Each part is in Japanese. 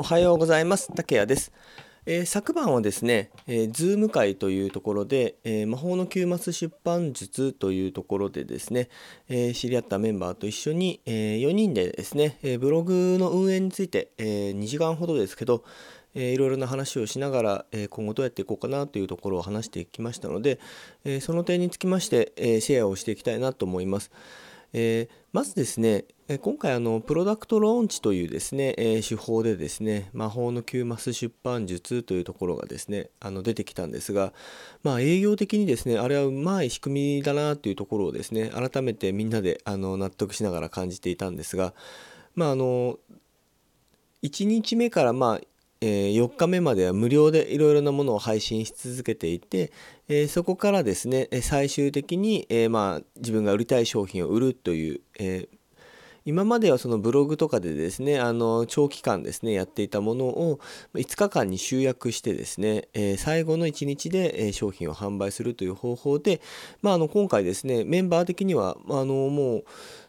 おはようございます竹谷です、えー、昨晩はですね、えー、ズーム会というところで、えー、魔法の9マス出版術というところでですね、え知り合ったメンバーと一緒に、え4人でですね、えブログの運営について、え2時間ほどですけど、えー、いろいろな話をしながら、え、今後どうやっていこうかなというところを話してきましたので、え、その点につきまして、えシェアをしていきたいなと思います。えまずですね、今回あのプロダクトローンチというですね、え手法でですね魔法の9マス出版術というところがですねあの出てきたんですがまあ営業的にですねあれはうまい仕組みだなというところをですね改めてみんなであの納得しながら感じていたんですがまああの1日目からまあえー、4日目までは無料でいろいろなものを配信し続けていて、えー、そこからですね最終的に、えー、まあ、自分が売りたい商品を売るという、え今まではそのブログとかでですねあの長期間ですねやっていたものを5日間に集約してですね、え最後の1日で、商品を販売するという方法で、まあ、あの今回ですねメンバー的にはあのもう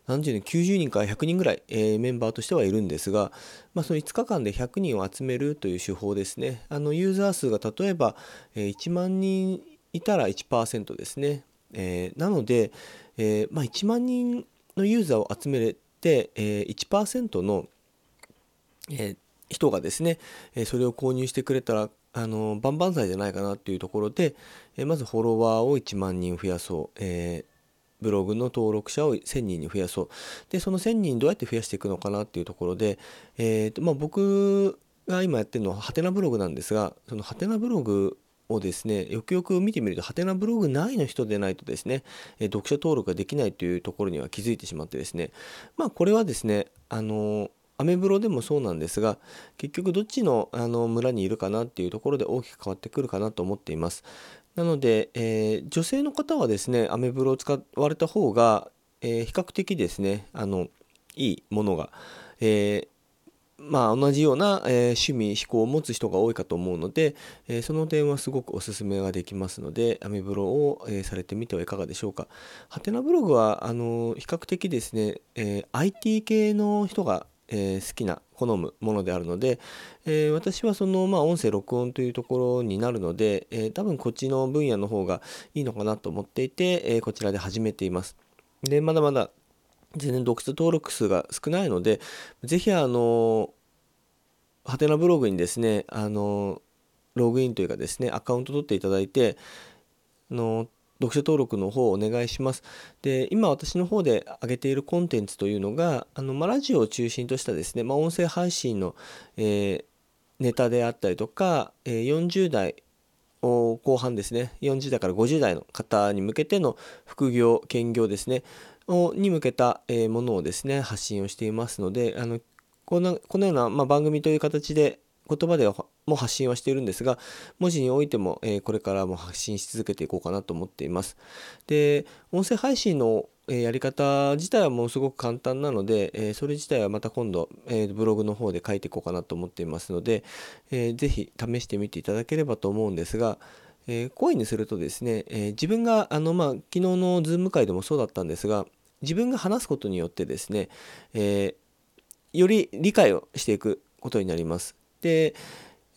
何十人90人から100人ぐらい、えー、メンバーとしてはいるんですが、まあ、その5日間で100人を集めるという手法ですね。あのユーザー数が例えば、え、1万人いたら1%ですね、えー、なので、えまあ、1万人のユーザーを集めて、え1%の、え人がですね、えそれを購入してくれたらあの万々歳じゃないかなというところで、えまずフォロワーを1万人増やそう、えブログの登録者を1000人に増やそう。でその1000人どうやって増やしていくのかなっていうところで、えーとまあ、僕が今やってるのはハテナブログなんですがそのハテナブログをですねよくよく見てみるとハテナブログ内の人でないとですね、え読者登録ができないというところには気づいてしまってですね。まあこれはですねあのアメブロでもそうなんですが結局どっちのあの村にいるかなっていうところで大きく変わってくるかなと思っています。なので、えー、女性の方はですねアメブロを使われた方が、えー、比較的ですねあのいいものが、えー、まあ、同じような、え趣味思考を持つ人が多いかと思うので、えその点はすごくおすすめができますのでアメブロを、えされてみてはいかがでしょうかハテナブログはあの比較的ですね、え IT 系の人がえ、好きな好むものであるので、えー、私はその、まあ、音声録音というところになるので、え、多分こっちの分野の方がいいのかなと思っていて、えこちらで始めています。でまだまだ全然読書登録数が少ないので是非あのハテナブログにですねあのログインというかですねアカウント取っていただいてあの読書登録の方をお願いします。で、今私の方で上げているコンテンツというのが、あの、まラジオを中心としたですね、ま、音声配信の、えー、ネタであったりとか、えー、40代後半ですね、40代から50代の方に向けての副業、兼業ですね、に向けたものをですね、発信をしていますので、あのこのこのような、まあ、番組という形で言葉でも発信はしているんですが文字においても、えこれからも発信し続けていこうかなと思っています。で音声配信のやり方自体はもうすごく簡単なので、えそれ自体はまた今度、えブログの方で書いていこうかなと思っていますので、えー、ぜひ試してみていただければと思うんですが、え、声にするとですね、え自分があの、まあ、昨日のズーム会でもそうだったんですが自分が話すことによってですね、えより理解をしていくことになります。で、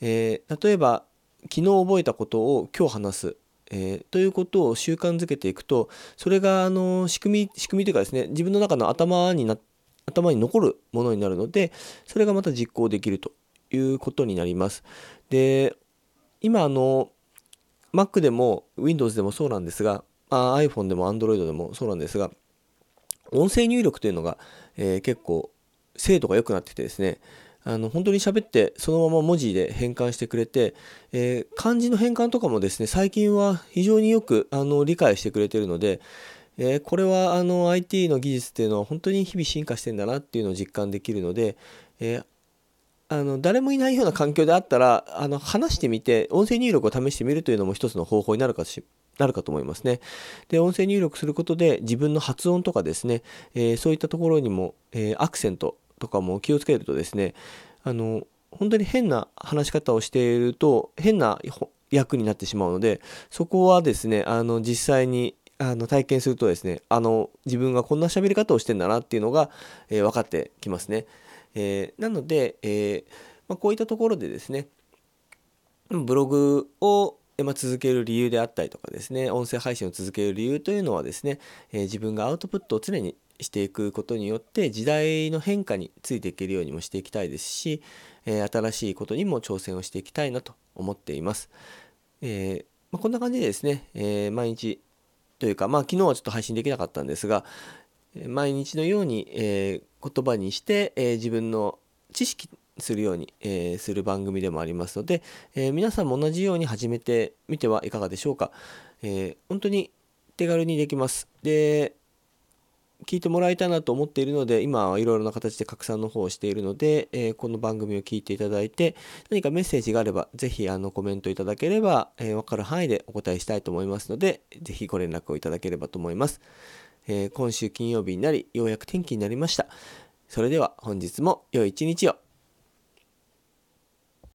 えー、例えば昨日覚えたことを今日話す、えー、ということを習慣づけていくとそれがあの仕組み仕組みというかですね自分の中の頭にな頭に残るものになるのでそれがまた実行できるということになります。で今あの Mac でも Windows でもそうなんですが、あ、iPhone でも Android でもそうなんですが音声入力というのが、えー、結構精度が良くなってきてですね。あの本当に喋ってそのまま文字で変換してくれて、えー、漢字の変換とかもですね最近は非常によくあの理解してくれてるので、えー、これはあの IT の技術っていうのは本当に日々進化してんだなっていうのを実感できるので、えー、あの誰もいないような環境であったらあの話してみて音声入力を試してみるというのも一つの方法になるかしなるかと思いますね。で音声入力することで自分の発音とかですね、えー、そういったところにも、えー、アクセントとかも気をつけるとですねあの本当に変な話し方をしていると変な役になってしまうのでそこはですねあの実際にあの体験するとですねあの自分がこんな喋り方をしてんだなっていうのが、えー、分かってきますね。え、なので、えまあ、こういったところでですねブログをまあ続ける理由であったりとかですね音声配信を続ける理由というのはですね、え自分がアウトプットを常にしていくことによって時代の変化についていけるようにもしていきたいですし、え新しいことにも挑戦をしていきたいなと思っています。えー、まあ、こんな感じでですね、えー、毎日というか、まあ、昨日はちょっと配信できなかったんですが、毎日のように、えー、言葉にして、え自分の知識するように、えー、する番組でもありますので、えー、皆さんも同じように始めてみてはいかがでしょうか。えー、本当に手軽にできます。で、聞いてもらいたいなと思っているので、今はいろいろな形で拡散の方をしているので、えー、この番組を聞いていただいて、何かメッセージがあれば、ぜひあのコメントいただければ、えー、分かる範囲でお答えしたいと思いますので、ぜひご連絡をいただければと思います。えー、今週金曜日になり、ようやく天気になりました。それでは本日も良い一日を。